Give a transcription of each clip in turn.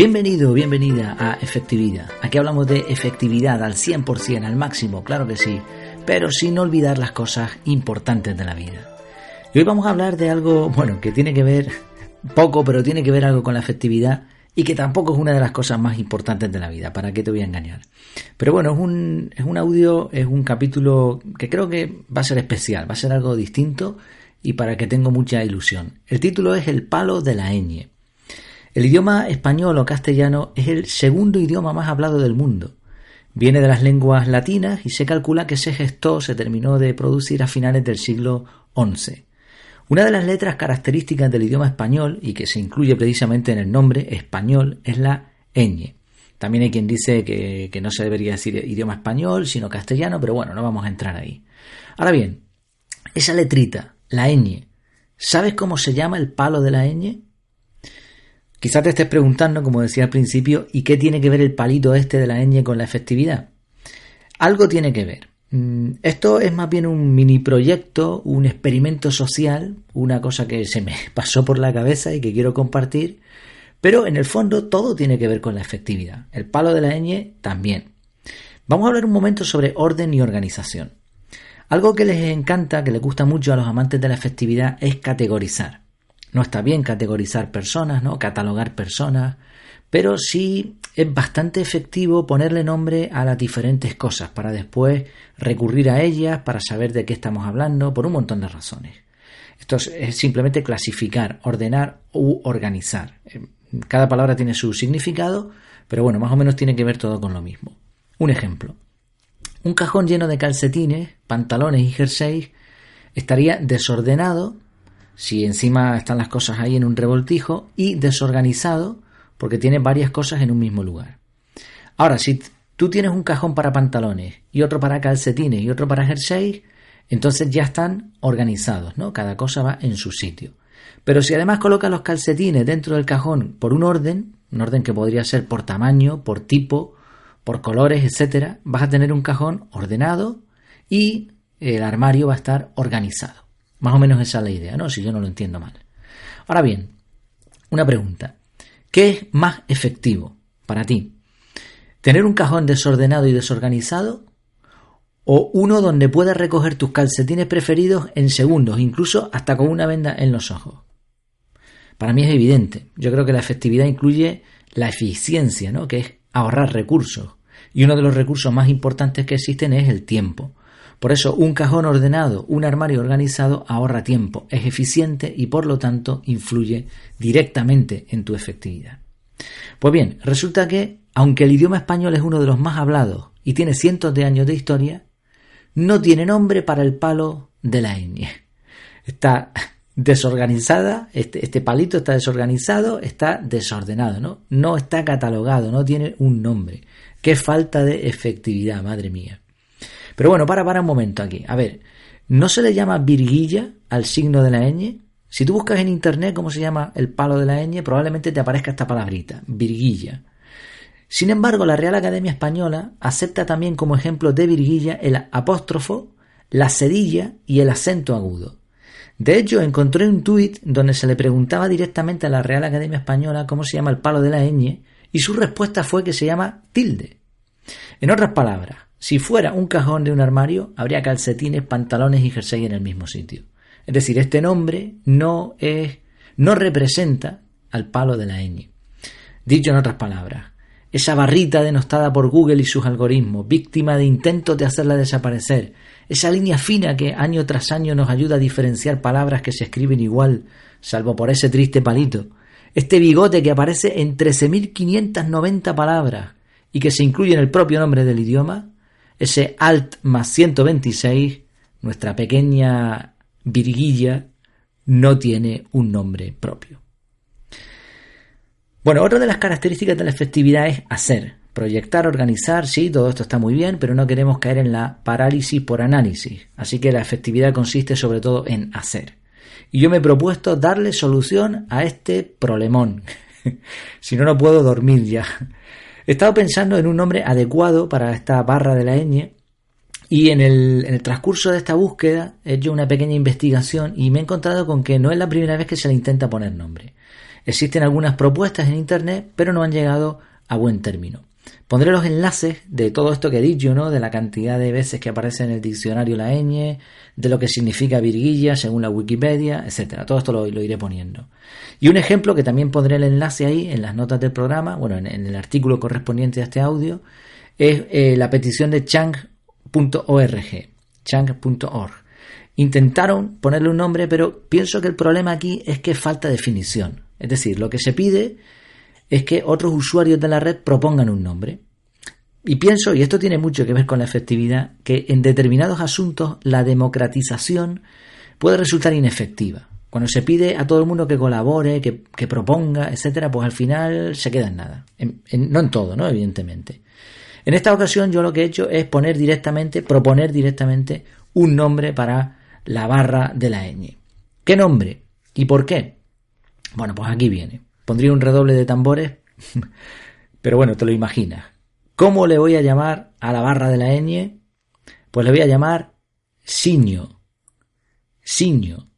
Bienvenido, bienvenida a Efectividad. Aquí hablamos de efectividad al 100%, al máximo, claro que sí, pero sin olvidar las cosas importantes de la vida. Y hoy vamos a hablar de algo, bueno, que tiene que ver poco, pero tiene que ver algo con la efectividad y que tampoco es una de las cosas más importantes de la vida, ¿para qué te voy a engañar? Pero bueno, es un, es un audio, es un capítulo que creo que va a ser especial, va a ser algo distinto y para que tengo mucha ilusión. El título es El palo de la ñ. El idioma español o castellano es el segundo idioma más hablado del mundo. Viene de las lenguas latinas y se calcula que se gestó, se terminó de producir a finales del siglo XI. Una de las letras características del idioma español y que se incluye precisamente en el nombre español es la ñ. También hay quien dice que, que, no se debería decir idioma español, sino castellano, pero bueno, no vamos a entrar ahí. Ahora bien, esa letrita, la ñ, ¿sabes cómo se llama el palo de la ñ? Quizás te estés preguntando, como decía al principio, ¿y qué tiene que ver el palito este de la ñ con la efectividad? Algo tiene que ver. Mm, esto es más bien un mini proyecto, un experimento social, una cosa que se me pasó por la cabeza y que quiero compartir, pero en el fondo todo tiene que ver con la efectividad. El palo de la ñ también. Vamos a hablar un momento sobre orden y organización. Algo que les encanta, que les gusta mucho a los amantes de la efectividad es categorizar. No está bien categorizar personas, ¿no? Catalogar personas, pero sí es bastante efectivo ponerle nombre a las diferentes cosas para después recurrir a ellas para saber de qué estamos hablando por un montón de razones. Esto es simplemente clasificar, ordenar u organizar. Eh, cada palabra tiene su significado, pero bueno, más o menos tiene que ver todo con lo mismo. Un ejemplo. Un cajón lleno de calcetines, pantalones y jerseys estaría desordenado si encima están las cosas ahí en un revoltijo y desorganizado porque tiene varias cosas en un mismo lugar. Ahora, si tú tienes un cajón para pantalones y otro para calcetines y otro para jerseys, entonces ya están organizados, ¿no? Cada cosa va en su sitio. Pero si además colocas los calcetines dentro del cajón por un orden, un orden que podría ser por tamaño, por tipo, por colores, etcétera, vas a tener un cajón ordenado y el armario va a estar organizado. Más o menos esa es la idea, ¿no? Si yo no lo entiendo mal. Ahora bien, una pregunta. ¿Qué es más efectivo para ti? ¿Tener un cajón desordenado y desorganizado? ¿O uno donde puedas recoger tus calcetines preferidos en segundos, incluso hasta con una venda en los ojos? Para mí es evidente. Yo creo que la efectividad incluye la eficiencia, ¿no? Que es ahorrar recursos. Y uno de los recursos más importantes que existen es el tiempo. Por eso un cajón ordenado, un armario organizado ahorra tiempo, es eficiente y por lo tanto influye directamente en tu efectividad. Pues bien, resulta que, aunque el idioma español es uno de los más hablados y tiene cientos de años de historia, no tiene nombre para el palo de la ñ. Está desorganizada, este, este, palito está desorganizado, está desordenado, ¿no? No está catalogado, no tiene un nombre. Qué falta de efectividad, madre mía. Pero bueno, para, para un momento aquí. A ver, ¿no se le llama virguilla al signo de la ñ? Si tú buscas en internet cómo se llama el palo de la ñ, probablemente te aparezca esta palabrita, virguilla. Sin embargo, la Real Academia Española acepta también como ejemplo de virguilla el apóstrofo, la cedilla y el acento agudo. De hecho, encontré un tuit donde se le preguntaba directamente a la Real Academia Española cómo se llama el palo de la ñ y su respuesta fue que se llama tilde. En otras palabras, si fuera un cajón de un armario, habría calcetines, pantalones y jersey en el mismo sitio. Es decir, este nombre no es, no representa al palo de la ñ. Dicho en otras palabras, esa barrita denostada por Google y sus algoritmos, víctima de intentos de hacerla desaparecer, esa línea fina que año tras año nos ayuda a diferenciar palabras que se escriben igual, salvo por ese triste palito, este bigote que aparece en 13.590 palabras y que se incluye en el propio nombre del idioma, ese alt más 126, nuestra pequeña virguilla, no tiene un nombre propio. Bueno, otra de las características de la efectividad es hacer, proyectar, organizar, sí, todo esto está muy bien, pero no queremos caer en la parálisis por análisis. Así que la efectividad consiste sobre todo en hacer. Y yo me he propuesto darle solución a este problemón. si no, no puedo dormir ya. He estado pensando en un nombre adecuado para esta barra de la ñ y en el, transcurso de esta búsqueda he hecho una pequeña investigación y me he encontrado con que no es la primera vez que se le intenta poner nombre. Existen algunas propuestas en Internet, pero no han llegado a buen término. Pondré los enlaces de todo esto que he dicho, ¿no? De la cantidad de veces que aparece en el diccionario la ñ, de lo que significa virguilla según la Wikipedia, etcétera. Todo esto lo, iré poniendo. Y un ejemplo que también pondré el enlace ahí en las notas del programa, bueno, en, el artículo correspondiente a este audio, es eh, la petición de chang.org. Chang.org. Intentaron ponerle un nombre, pero pienso que el problema aquí es que falta definición. Es decir, lo que se pide es que otros usuarios de la red propongan un nombre. Y pienso, y esto tiene mucho que ver con la efectividad, que en determinados asuntos la democratización puede resultar inefectiva. Cuando se pide a todo el mundo que colabore, que, proponga, etcétera, pues al final se queda en nada. no en todo, ¿no? Evidentemente. En esta ocasión yo lo que he hecho es poner directamente, proponer directamente un nombre para la barra de la ñ. ¿Qué nombre? ¿Y por qué? Bueno, pues aquí viene. Pondría un redoble de tambores, pero bueno, te lo imaginas. ¿Cómo le voy a llamar a la barra de la ñ? Pues le voy a llamar Siño. Siño.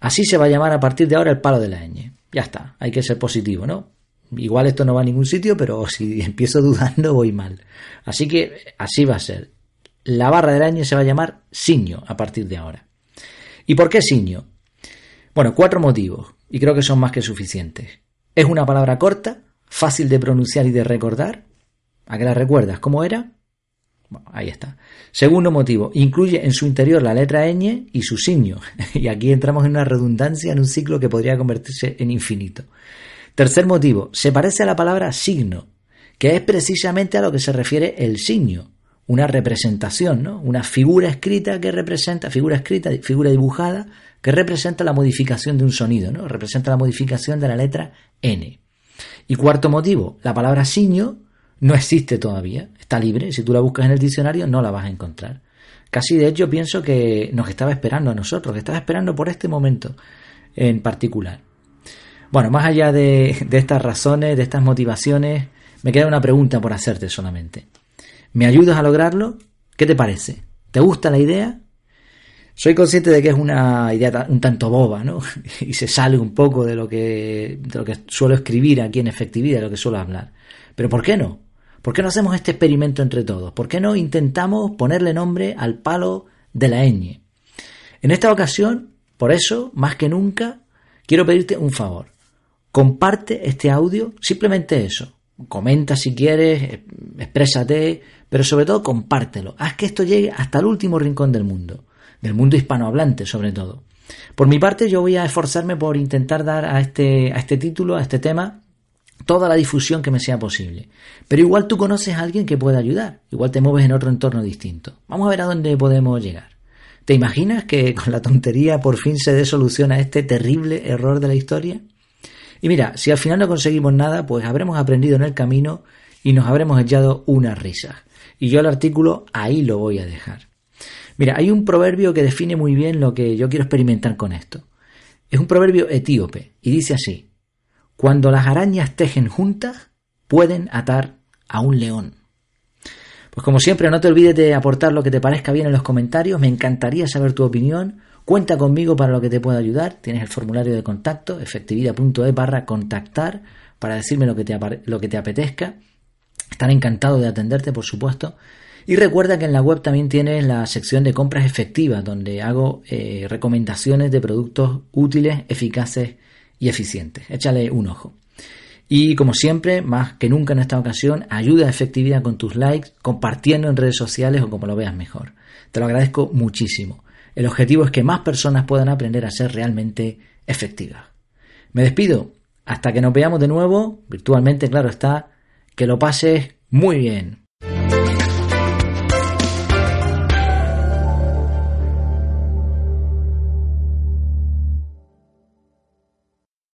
Así se va a llamar a partir de ahora el palo de la ñ. Ya está, hay que ser positivo, ¿no? Igual esto no va a ningún sitio, pero si empiezo dudando voy mal. Así que así va a ser. La barra de la ñ se va a llamar Siño a partir de ahora. ¿Y por qué Siño? Bueno, cuatro motivos, y creo que son más que suficientes. Es una palabra corta, fácil de pronunciar y de recordar. ¿A qué la recuerdas? ¿Cómo era? Bueno, ahí está. Segundo motivo, incluye en su interior la letra ñ y su signo. Y aquí entramos en una redundancia en un ciclo que podría convertirse en infinito. Tercer motivo, se parece a la palabra signo, que es precisamente a lo que se refiere el signo, una representación, ¿no? Una figura escrita que representa, figura escrita, figura dibujada, que representa la modificación de un sonido, ¿no? Representa la modificación de la letra N. Y cuarto motivo, la palabra signo no existe todavía, está libre, si tú la buscas en el diccionario no la vas a encontrar. Casi de hecho pienso que nos estaba esperando a nosotros, que estaba esperando por este momento en particular. Bueno, más allá de, de estas razones, de estas motivaciones, me queda una pregunta por hacerte solamente. ¿Me ayudas a lograrlo? ¿Qué te parece? ¿Te gusta la idea? Soy consciente de que es una idea un tanto boba, ¿no? Y se sale un poco de lo que, lo que suelo escribir aquí en efectividad, de lo que suelo hablar. Pero ¿por qué no? ¿Por qué no hacemos este experimento entre todos? ¿Por qué no intentamos ponerle nombre al palo de la ñ? En esta ocasión, por eso, más que nunca, quiero pedirte un favor. Comparte este audio, simplemente eso. Comenta si quieres, exprésate, pero sobre todo compártelo. Haz que esto llegue hasta el último rincón del mundo, del mundo hispanohablante sobre todo. Por mi parte yo voy a esforzarme por intentar dar a este, a este título, a este tema, toda la difusión que me sea posible. Pero igual tú conoces a alguien que pueda ayudar, igual te mueves en otro entorno distinto. Vamos a ver a dónde podemos llegar. ¿Te imaginas que con la tontería por fin se dé solución a este terrible error de la historia? Y mira, si al final no conseguimos nada, pues habremos aprendido en el camino y nos habremos echado unas risas. Y yo el artículo ahí lo voy a dejar. Mira, hay un proverbio que define muy bien lo que yo quiero experimentar con esto. Es un proverbio etíope y dice así, cuando las arañas tejen juntas, pueden atar a un león. Pues como siempre, no te olvides de aportar lo que te parezca bien en los comentarios, me encantaría saber tu opinión, cuenta conmigo para lo que te pueda ayudar, tienes el formulario de contacto, efectividad.e barra contactar, para decirme lo que, te, apetezca están encantados de atenderte, por supuesto. Y recuerda que en la web también tienes la sección de compras efectivas, donde hago eh, recomendaciones de productos útiles, eficaces y eficientes. Échale un ojo. Y como siempre, más que nunca en esta ocasión, ayuda a efectividad con tus likes, compartiendo en redes sociales o como lo veas mejor. Te lo agradezco muchísimo. El objetivo es que más personas puedan aprender a ser realmente efectivas. Me despido. Hasta que nos veamos de nuevo, virtualmente, claro está, que lo pases muy bien.